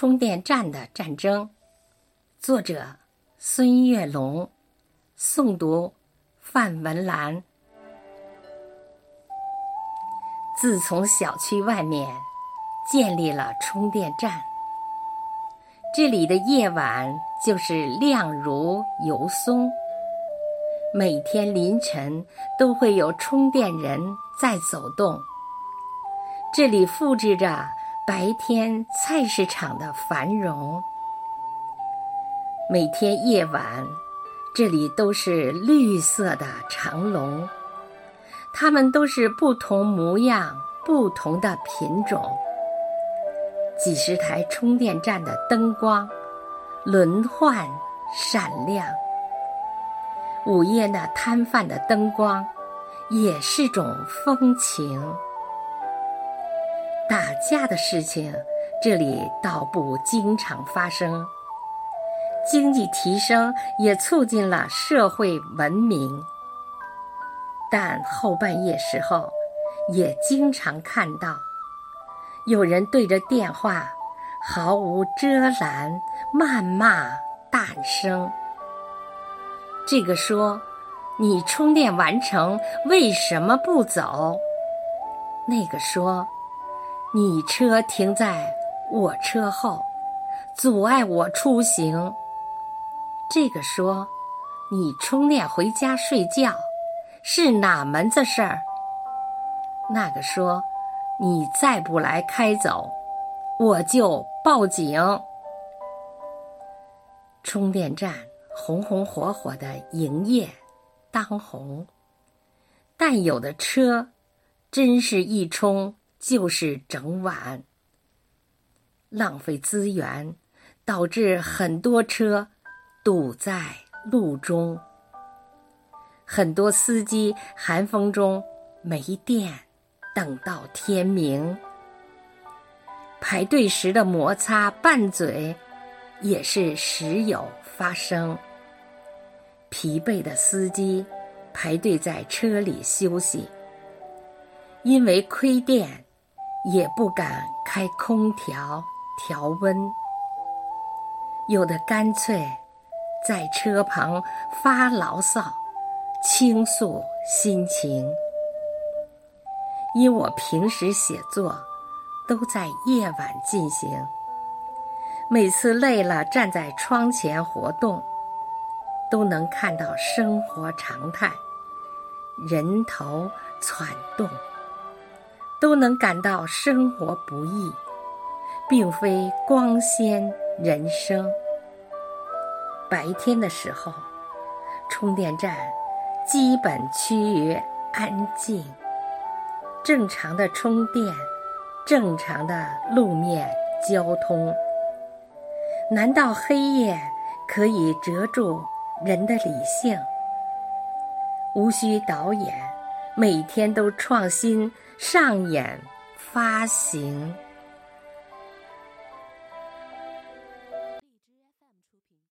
充电站的战争，作者孙月龙，诵读范文兰。自从小区外面建立了充电站，这里的夜晚就是亮如油松。每天凌晨都会有充电人在走动，这里复制着白天菜市场的繁荣。每天夜晚，这里都是绿色的长龙。它们都是不同模样、不同的品种。几十台充电站的灯光轮换闪亮，午夜那摊贩的灯光也是种风情。打架的事情这里倒不经常发生，经济提升也促进了社会文明。但后半夜时候，也经常看到有人对着电话毫无遮拦谩骂大声。这个说：“你充电完成为什么不走？”那个说：“你车停在我车后，阻碍我出行。”这个说：“你充电回家睡觉。”是哪门子事儿？那个说：“你再不来开走，我就报警。”充电站红红火火的营业当红，但有的车真是一充就是整晚，浪费资源，导致很多车堵在路中。很多司机寒风中没电，等到天明。排队时的摩擦拌嘴，也是时有发生。疲惫的司机排队在车里休息，因为亏电，也不敢开空调调温。有的干脆在车旁发牢骚。倾诉心情，因我平时写作都在夜晚进行，每次累了站在窗前活动，都能看到生活常态，人头攒动，都能感到生活不易，并非光鲜人生。白天的时候，充电站。基本趋于安静，正常的充电，正常的路面交通。难道黑夜可以遮住人的理性？无需导演，每天都创新上演发行。